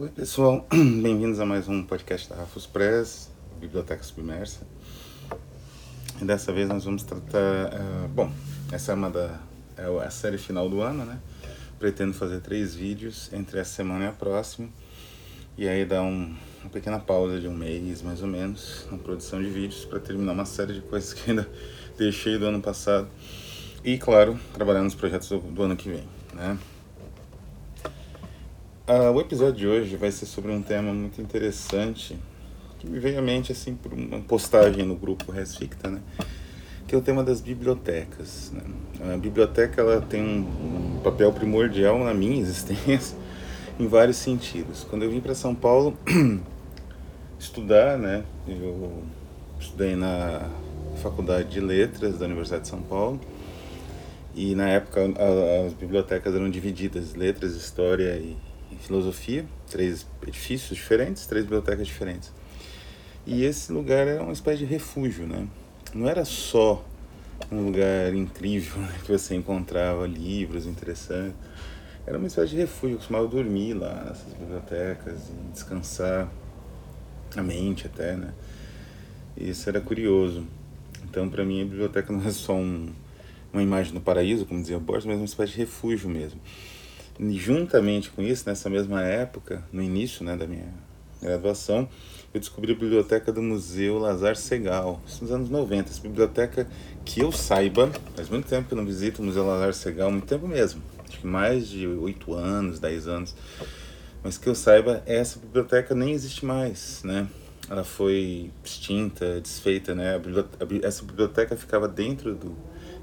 Oi, pessoal, bem-vindos a mais um podcast da Rafus Press, Biblioteca Submersa. E dessa vez nós vamos tratar. Uh, bom, essa é uma da. É a série final do ano, né? Pretendo fazer três vídeos entre essa semana e a próxima. E aí dar um, uma pequena pausa de um mês, mais ou menos, na produção de vídeos, para terminar uma série de coisas que ainda deixei do ano passado. E, claro, trabalhar nos projetos do, do ano que vem, né? Uh, o episódio de hoje vai ser sobre um tema muito interessante que me veio à mente assim por uma postagem no grupo Resficta, né? Que é o tema das bibliotecas. Né? A biblioteca ela tem um, um papel primordial na minha existência em vários sentidos. Quando eu vim para São Paulo estudar, né? Eu estudei na Faculdade de Letras da Universidade de São Paulo. E na época as bibliotecas eram divididas, letras, história e filosofia, três edifícios diferentes, três bibliotecas diferentes. E esse lugar era uma espécie de refúgio, né? Não era só um lugar incrível né, que você encontrava livros interessantes. Era uma espécie de refúgio, eu costumava dormir lá nessas bibliotecas e descansar a mente até, né? Isso era curioso. Então, para mim, a biblioteca não é só um, uma imagem do paraíso, como dizia Borges, mas uma espécie de refúgio mesmo juntamente com isso, nessa mesma época, no início né, da minha graduação, eu descobri a biblioteca do Museu Lazar Segal, isso nos anos 90. Essa biblioteca que eu saiba, faz muito tempo que eu não visito o Museu Lazar Segal, muito tempo mesmo, acho que mais de 8 anos, 10 anos. Mas que eu saiba, essa biblioteca nem existe mais, né? Ela foi extinta, desfeita, né? Biblioteca, essa biblioteca ficava dentro do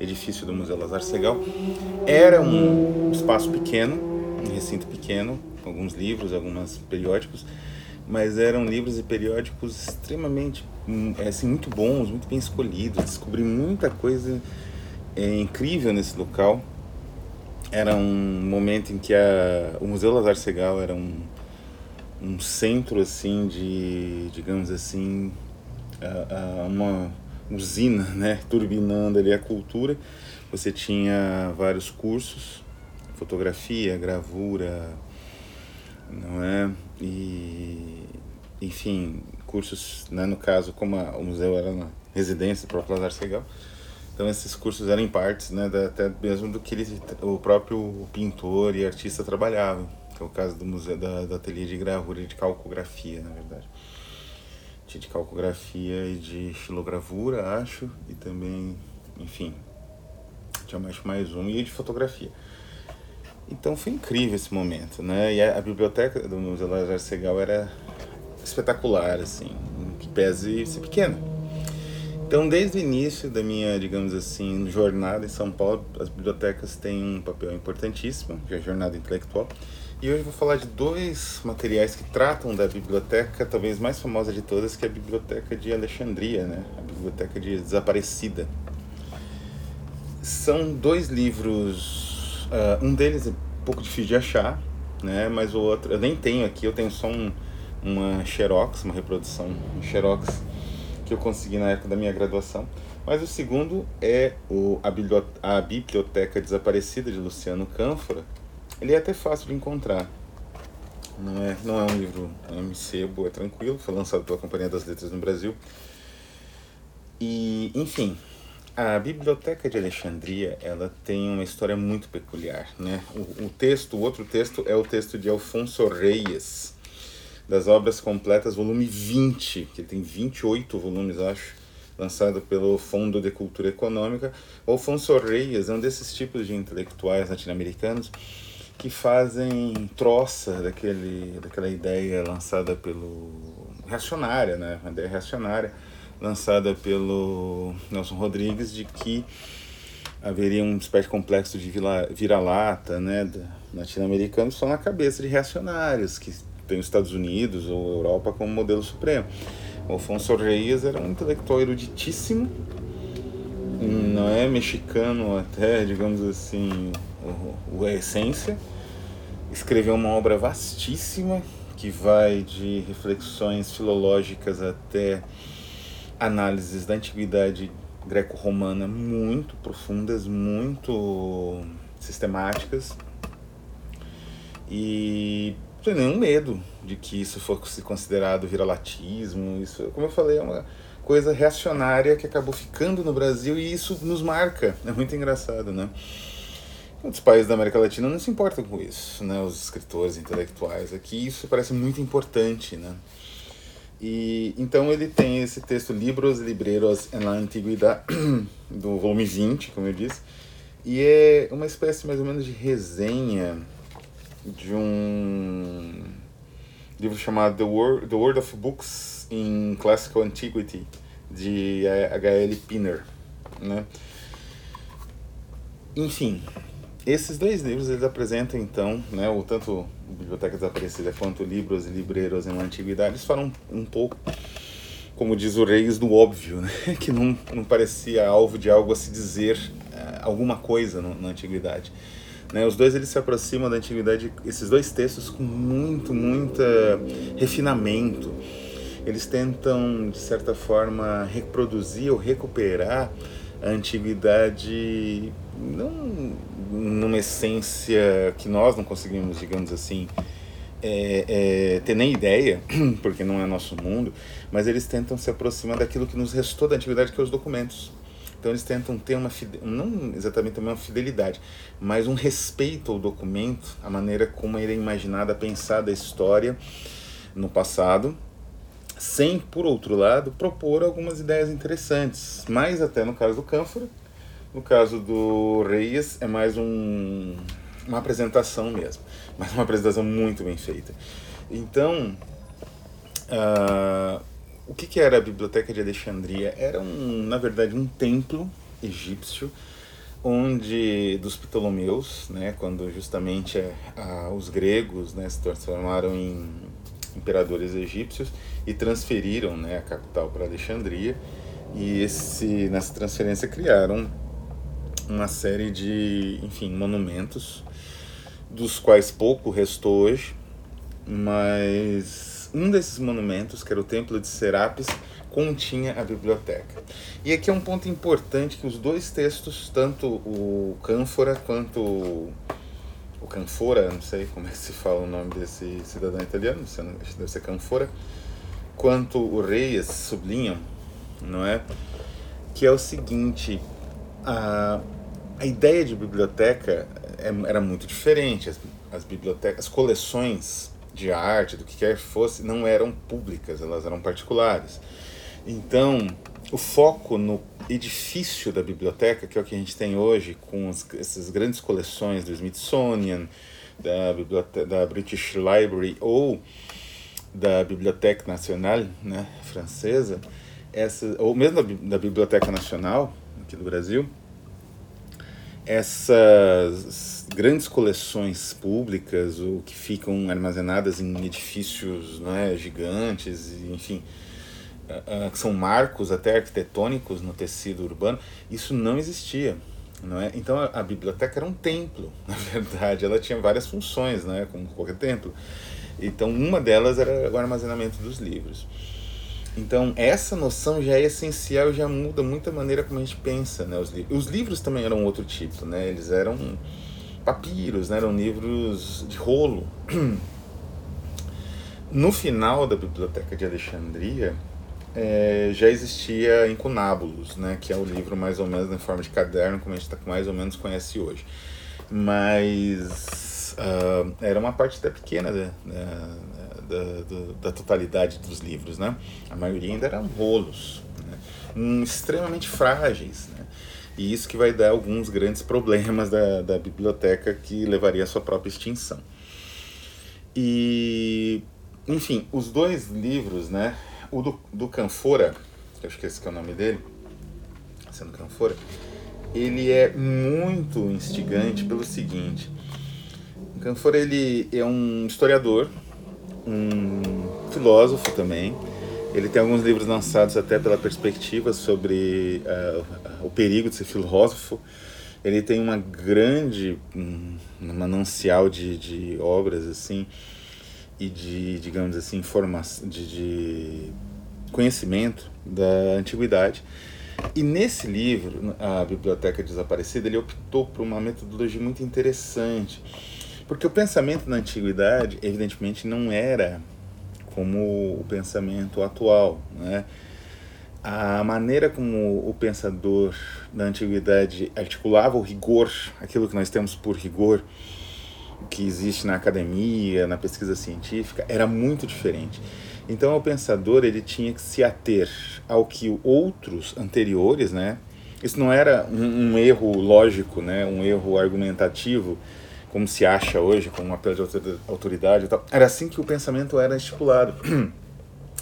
edifício do Museu Lazar Segal. Era um espaço pequeno, um recinto pequeno, alguns livros, alguns periódicos, mas eram livros e periódicos extremamente, hum, assim, muito bons, muito bem escolhidos. Descobri muita coisa é, incrível nesse local. Era um momento em que a, o Museu Lazar Segal era um, um centro assim de, digamos assim, uma usina, né, turbinando ali a cultura. Você tinha vários cursos, fotografia, gravura, não é? E, enfim, cursos, né, no caso, como a, o museu era na residência do próprio Lazar Segal, então esses cursos eram em partes, né, da, até mesmo do que ele, o próprio pintor e artista trabalhavam, que é o caso do museu da, da ateliê de gravura e de calcografia, na verdade de calcografia e de xilogravura, acho, e também, enfim, tinha mais, mais um, e de fotografia. Então foi incrível esse momento, né? E a, a biblioteca do Museu Lazar Segal era espetacular, assim, que pese ser pequena. Então, desde o início da minha, digamos assim, jornada em São Paulo, as bibliotecas têm um papel importantíssimo, que é a jornada intelectual. E hoje eu vou falar de dois materiais que tratam da biblioteca, talvez mais famosa de todas, que é a Biblioteca de Alexandria, né? a Biblioteca de Desaparecida. São dois livros, uh, um deles é um pouco difícil de achar, né? mas o outro eu nem tenho aqui, eu tenho só um, uma xerox, uma reprodução um xerox que eu consegui na época da minha graduação. Mas o segundo é o, a, Biblioteca, a Biblioteca Desaparecida de Luciano Cânfora, ele é até fácil de encontrar. Não é, não é um livro boa, é tranquilo. Foi lançado pela Companhia das Letras no Brasil. E, enfim, a Biblioteca de Alexandria, ela tem uma história muito peculiar, né? O, o texto, o outro texto é o texto de Alfonso Reyes, das Obras Completas, volume 20, que tem 28 volumes, acho, lançado pelo Fundo de Cultura Econômica. Alfonso Reyes é um desses tipos de intelectuais latino-americanos que fazem troça daquele, daquela ideia lançada pelo reacionária, né? Uma ideia reacionária lançada pelo Nelson Rodrigues de que haveria um espécie de complexo de vira-lata, né, latino-americano só na cabeça de reacionários que tem os Estados Unidos ou Europa como modelo supremo. O Alfonso Reyes era um intelectual eruditíssimo, não é mexicano até, digamos assim, o, o a essência, escreveu uma obra vastíssima que vai de reflexões filológicas até análises da antiguidade greco-romana muito profundas, muito sistemáticas. E sem nenhum medo de que isso fosse considerado viralatismo. Isso, como eu falei, é uma coisa reacionária que acabou ficando no Brasil e isso nos marca. É muito engraçado, né? Outros países da América Latina não se importam com isso, né? Os escritores intelectuais aqui, isso parece muito importante, né? E então ele tem esse texto Libros Libreros en la do volume 20, como eu disse, e é uma espécie mais ou menos de resenha de um livro chamado The World, The World of Books in Classical Antiquity, de H.L. Pinner, né? Enfim, esses dois livros eles apresentam então, né, o tanto Biblioteca Desaparecida quanto Livros e Libreiros na Antiguidade, eles falam um pouco, como diz o Reis, do óbvio, né, que não, não parecia alvo de algo a se dizer uh, alguma coisa no, na Antiguidade. Né, os dois eles se aproximam da Antiguidade, esses dois textos com muito, muito refinamento. Eles tentam, de certa forma, reproduzir ou recuperar a antiguidade não numa essência que nós não conseguimos, digamos assim, é, é, ter nem ideia, porque não é nosso mundo, mas eles tentam se aproximar daquilo que nos restou da antiguidade, que é os documentos. Então eles tentam ter uma, não exatamente uma fidelidade, mas um respeito ao documento, a maneira como ele é imaginada, pensada a história no passado, sem, por outro lado, propor algumas ideias interessantes, mais até no caso do Cânfora, no caso do Reis, é mais um, uma apresentação mesmo, mas uma apresentação muito bem feita. Então, uh, o que, que era a Biblioteca de Alexandria? Era, um, na verdade, um templo egípcio onde dos Ptolomeus, né, quando justamente uh, os gregos né, se transformaram em imperadores egípcios e transferiram né, a capital para Alexandria e esse nessa transferência criaram uma série de, enfim, monumentos, dos quais pouco restou hoje, mas um desses monumentos, que era o Templo de Serapis, continha a biblioteca. E aqui é um ponto importante que os dois textos, tanto o Cânfora quanto o Canfora, não sei como é que se fala o nome desse cidadão italiano, deve ser Canfora, quanto o Reis sublinham, não é? Que é o seguinte, a, a ideia de biblioteca é, era muito diferente. As, as bibliotecas, as coleções de arte, do que quer que fosse, não eram públicas, elas eram particulares. Então, o foco no edifício da biblioteca, que é o que a gente tem hoje, com as, essas grandes coleções do Smithsonian, da, biblioteca, da British Library ou da Biblioteca Nacional né, francesa, essa, ou mesmo da, da Biblioteca Nacional aqui do Brasil, essas grandes coleções públicas, ou que ficam armazenadas em edifícios né, gigantes, enfim, que são marcos até arquitetônicos no tecido urbano, isso não existia. Não é? Então a, biblioteca era um templo, na verdade, ela tinha várias funções, né, como qualquer templo. Então uma delas era o armazenamento dos livros. Então, essa noção já é essencial e já muda muito a maneira como a gente pensa, né, os livros. Os livros também eram outro tipo, né? Eles eram papiros, né? Eram livros de rolo. No final da Biblioteca de Alexandria, é, já existia Incunábulos, né? Que é o livro mais ou menos em forma de caderno, como a gente tá, mais ou menos conhece hoje. Mas uh, era uma parte até pequena né, da, da, da, totalidade dos livros, né? A maioria ainda eram rolos, né? um, extremamente frágeis, né? E isso que vai dar alguns grandes problemas da, da biblioteca que levaria à sua própria extinção. E, enfim, os dois livros, né? O do, do Canfora, que acho que é o nome dele, sendo Canfora, ele é muito instigante pelo seguinte. O Canfora ele é um historiador um filósofo também. Ele tem alguns livros lançados até pela perspectiva sobre uh, o perigo de ser filósofo. Ele tem uma grande um, manancial de, de obras assim e de, digamos assim, informação, de, de conhecimento da antiguidade. E nesse livro, a Biblioteca Desaparecida, ele optou por uma metodologia muito interessante Porque o pensamento na antiguidade, evidentemente, não era como o pensamento atual, né? A maneira como o pensador da antiguidade articulava o rigor, aquilo que nós temos por rigor, que existe na academia, na pesquisa científica, era muito diferente. Então o pensador ele tinha que se ater ao que outros anteriores, né? Isso não era um, um erro lógico, né? Um erro argumentativo, como se acha hoje, com uma apelo de autoridade e tal. Era assim que o pensamento era estipulado.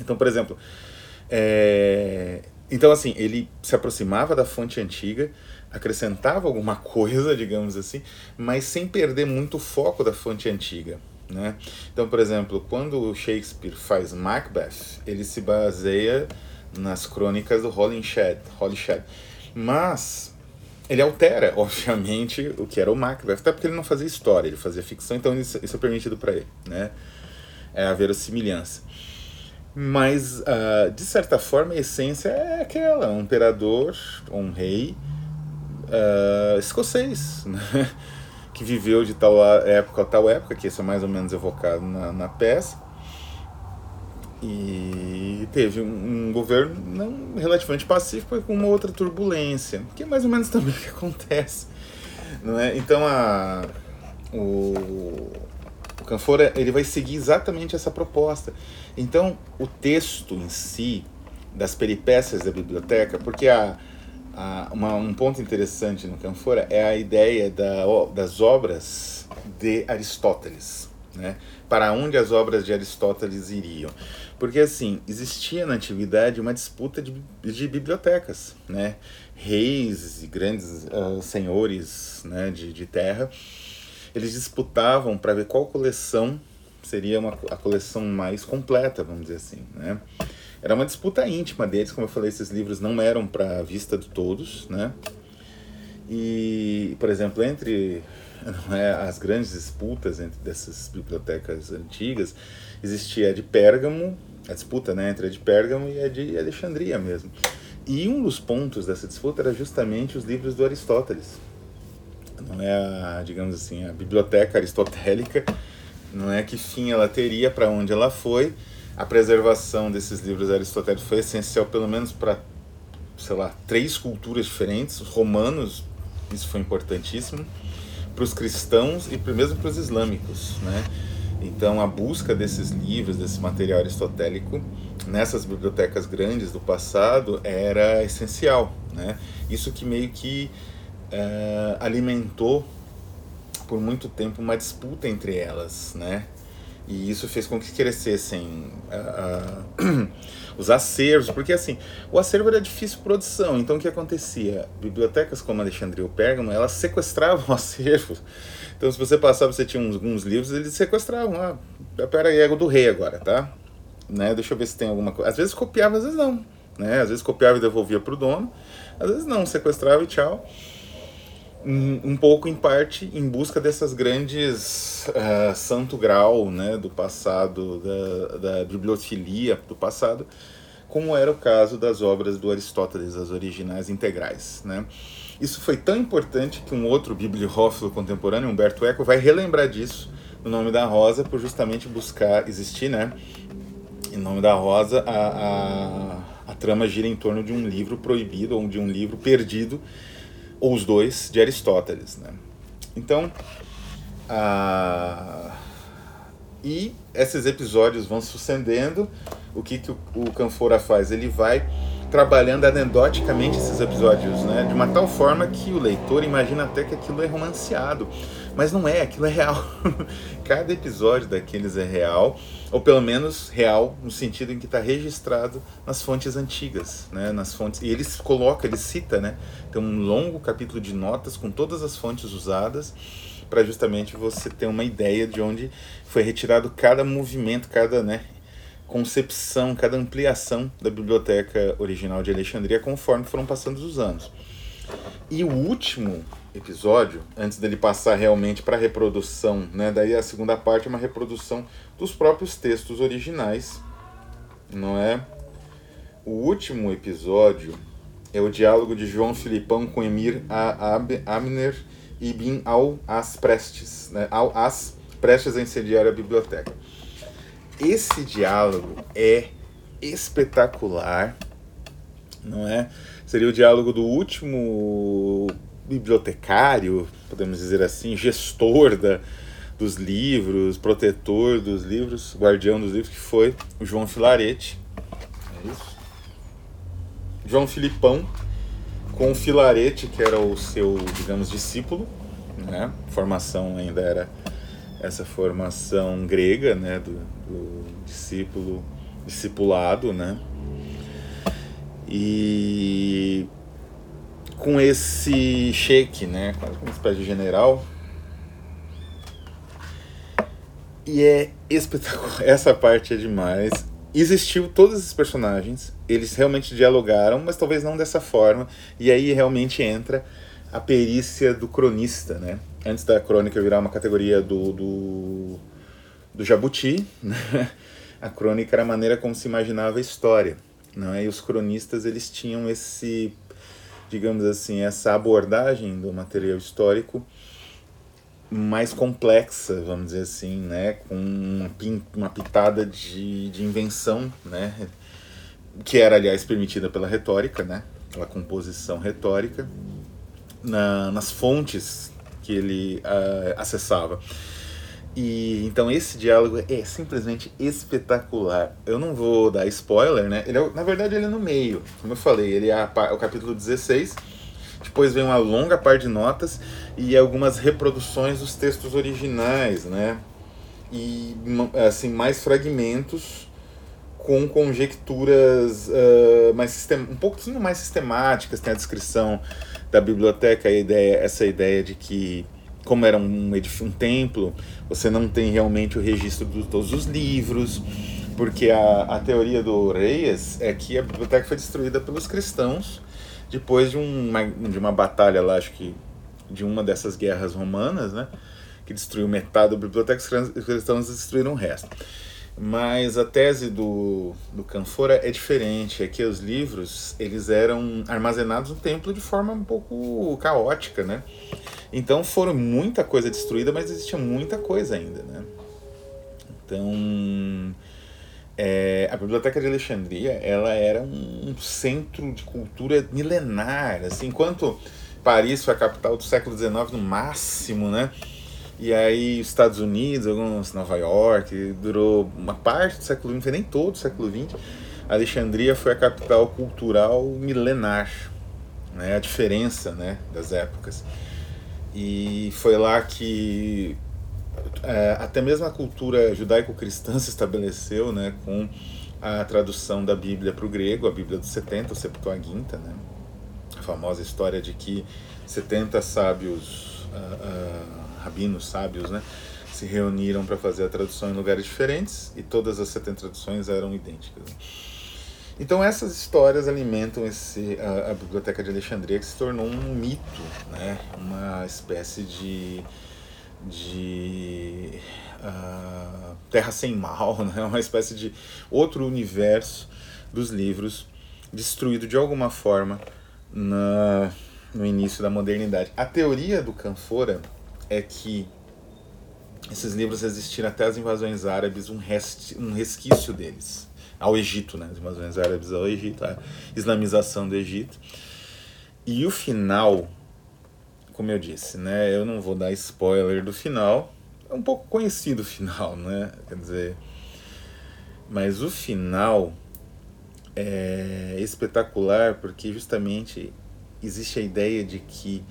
Então, por exemplo, é... então assim ele se aproximava da fonte antiga acrescentava alguma coisa, digamos assim, mas sem perder muito o foco da fonte antiga. Né? Então, por exemplo, quando Shakespeare faz Macbeth, ele se baseia nas crônicas do Holinshedh, Holinshedh. mas ele altera, obviamente, o que era o Macbeth, até porque ele não fazia história, ele fazia ficção, então isso, isso é permitido para ele, né? É a verossimilhança. Mas, uh, de certa forma, a essência é aquela, um imperador, um rei, uh, escocês, né? que viveu de tal época a tal época, que isso é mais ou menos evocado na, na peça, e teve um, um, governo não relativamente pacífico, com uma outra turbulência, que é mais ou menos também o que acontece. Não é? Então a, o, o Canfora ele vai seguir exatamente essa proposta. Então o texto em si, das peripécias da biblioteca, porque a, uma, um ponto interessante no Canfora é a ideia da, das obras de Aristóteles, né? Para onde as obras de Aristóteles iriam? Porque assim existia na antiguidade uma disputa de, de bibliotecas, né? Reis e grandes uh, senhores, né, de, de terra, eles disputavam para ver qual coleção seria uma, a coleção mais completa, vamos dizer assim, né? Era uma disputa íntima deles, como eu falei, esses livros não eram para vista de todos, né? E, por exemplo, entre é, as grandes disputas entre dessas bibliotecas antigas, existia a de Pérgamo, a disputa né, entre a de Pérgamo e a de Alexandria mesmo. E um dos pontos dessa disputa era justamente os livros do Aristóteles. Não é a, digamos assim, a biblioteca aristotélica, não é que fim ela teria, para onde ela foi, a preservação desses livros aristotélicos foi essencial, pelo menos para, sei lá, três culturas diferentes. Os romanos, isso foi importantíssimo, para os cristãos e mesmo para os islâmicos, né? Então, a busca desses livros, desse material aristotélico, nessas bibliotecas grandes do passado era essencial, né? Isso que meio que uh, alimentou por muito tempo uma disputa entre elas, né? E isso fez com que crescessem uh, uh, os acervos, porque assim, o acervo era difícil de produção, então o que acontecia? Bibliotecas como Alexandria ou Pérgamo, elas sequestravam o acervo. Então se você passava, você tinha alguns livros, eles sequestravam, ah, pera aí, é do rei agora, tá? Né? Deixa eu ver se tem alguma coisa. Às vezes copiava, às vezes não. Né? Às vezes copiava e devolvia para o dono, às vezes não, sequestrava e tchau um, pouco em parte em busca dessas grandes uh, santo grau né, do passado, da, da bibliofilia do passado, como era o caso das obras do Aristóteles, as originais integrais. Né? Isso foi tão importante que um outro bibliófilo contemporâneo, Humberto Eco, vai relembrar disso no Nome da Rosa, por justamente buscar existir, né? Em Nome da Rosa, a, a, a trama gira em torno de um livro proibido ou de um livro perdido ou os dois, de Aristóteles. Né? Então, a... e esses episódios vão sucedendo. O que, que o, o Canfora faz? Ele vai trabalhando anedoticamente esses episódios, né? De uma tal forma que o leitor imagina até que aquilo é romanceado. Mas não é, aquilo é real. Cada episódio daqueles é real, ou pelo menos real no sentido em que está registrado nas fontes antigas, né? Nas fontes e ele coloca, ele cita, né? Tem um longo capítulo de notas com todas as fontes usadas para justamente você ter uma ideia de onde foi retirado cada movimento, cada, né? concepção, cada ampliação da biblioteca original de Alexandria conforme foram passando os anos. E o último episódio, antes dele passar realmente para a reprodução, né? daí a segunda parte é uma reprodução dos próprios textos originais, não é? O último episódio é o diálogo de João Filipão com Emir Amner ibn al-As Prestes, né? al-As prestes a incendiar a biblioteca. Esse diálogo é espetacular, não é? Seria o diálogo do último bibliotecário, podemos dizer assim, gestor da, dos livros, protetor dos livros, guardião dos livros, que foi o João Filarete. É isso. João Filipão, com o Filarete, que era o seu, digamos, discípulo, né? Formação ainda era essa formação grega, né, do, do discípulo, discipulado, né? E com esse sheik, né, quase uma espécie de general. E é espetacular, essa parte é demais. Existiu todos esses personagens, eles realmente dialogaram, mas talvez não dessa forma. E aí realmente entra a perícia do cronista, né? Antes da crônica virar uma categoria do, do, do jabuti, né? a crônica era a maneira como se imaginava a história. Não é? E os cronistas eles tinham esse, digamos assim, essa abordagem do material histórico mais complexa, vamos dizer assim, né? com uma, uma pitada de, de invenção, né? que era, aliás, permitida pela retórica, né? pela composição retórica, na, nas fontes que ele uh, acessava. E então esse diálogo é simplesmente espetacular. Eu não vou dar spoiler, né? Ele é, na verdade ele é no meio, como eu falei, ele é a, o capítulo 16. Depois vem uma longa parte de notas e algumas reproduções dos textos originais, né? E assim mais fragmentos com conjecturas uh, mais sistem um pouquinho mais sistemáticas, tem a descrição da biblioteca, a ideia, essa ideia de que como era um, um templo, você não tem realmente o registro de todos os livros, porque a, a teoria do Reis é que a biblioteca foi destruída pelos cristãos depois de uma, de uma batalha lá, acho que de uma dessas guerras romanas, né? Que destruiu metade da biblioteca, os cristãos destruíram o resto. Mas a tese do, do Canfora é diferente, é que os livros eles eram armazenados no templo de forma um pouco caótica, né? Então foram muita coisa destruída, mas existia muita coisa ainda, né? Então é, a Biblioteca de Alexandria ela era um, centro de cultura milenar, assim, enquanto Paris foi a capital do século XIX no máximo, né? E aí os Estados Unidos, alguns Nova York, durou uma parte do século XX, foi nem todo o século XX. Alexandria foi a capital cultural milenar, né? A diferença, né, das épocas. E foi lá que é, até mesmo a cultura judaico-cristã se estabeleceu, né, com a tradução da Bíblia para o grego, a Bíblia dos 70, o Septuaginta, né? A famosa história de que 70 sábios uh, uh, rabinos sábios, né, se reuniram para fazer a tradução em lugares diferentes e todas as 70 traduções eram idênticas. Então essas histórias alimentam esse, a, a, Biblioteca de Alexandria, que se tornou um mito, né? uma espécie de, de uh, terra sem mal, né? uma espécie de outro universo dos livros, destruído de alguma forma na, no início da modernidade. A teoria do Canfora é que esses livros resistiram até as invasões árabes, um, rest, um resquício deles, ao Egito, né? As invasões árabes ao Egito, a islamização do Egito. E o final, como eu disse, né? Eu não vou dar spoiler do final, é um pouco conhecido o final, né? Quer dizer, mas o final é espetacular porque justamente existe a ideia de que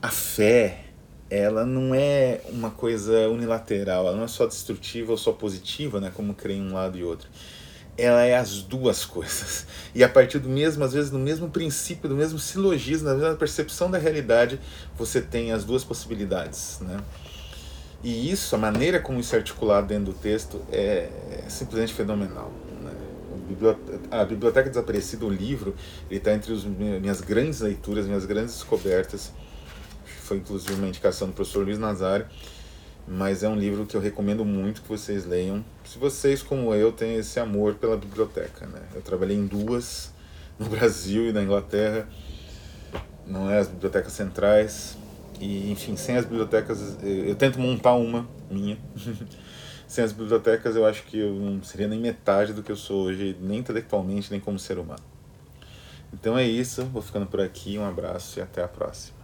a fé ela não é uma coisa unilateral, ela não é só destrutiva ou só positiva, né, como creem um lado e outro. Ela é as duas coisas. E a partir do mesmo, às vezes, do mesmo princípio, do mesmo silogismo, da mesma percepção da realidade, você tem as duas possibilidades, né? E isso, a maneira como isso é articulado dentro do texto é, é simplesmente fenomenal. Né? A Biblioteca Desaparecida, o livro, ele está entre as minhas grandes leituras, minhas grandes descobertas foi inclusive uma indicação do professor Luiz Nazário, mas é um livro que eu recomendo muito que vocês leiam. Se vocês, como eu, têm esse amor pela biblioteca, né? Eu trabalhei em duas, no Brasil e na Inglaterra, não é as bibliotecas centrais, E, enfim, sem as bibliotecas, eu, eu tento montar uma minha. sem as bibliotecas, eu acho que eu não seria nem metade do que eu sou hoje, nem intelectualmente, nem como ser humano. Então é isso, vou ficando por aqui, um abraço e até a próxima.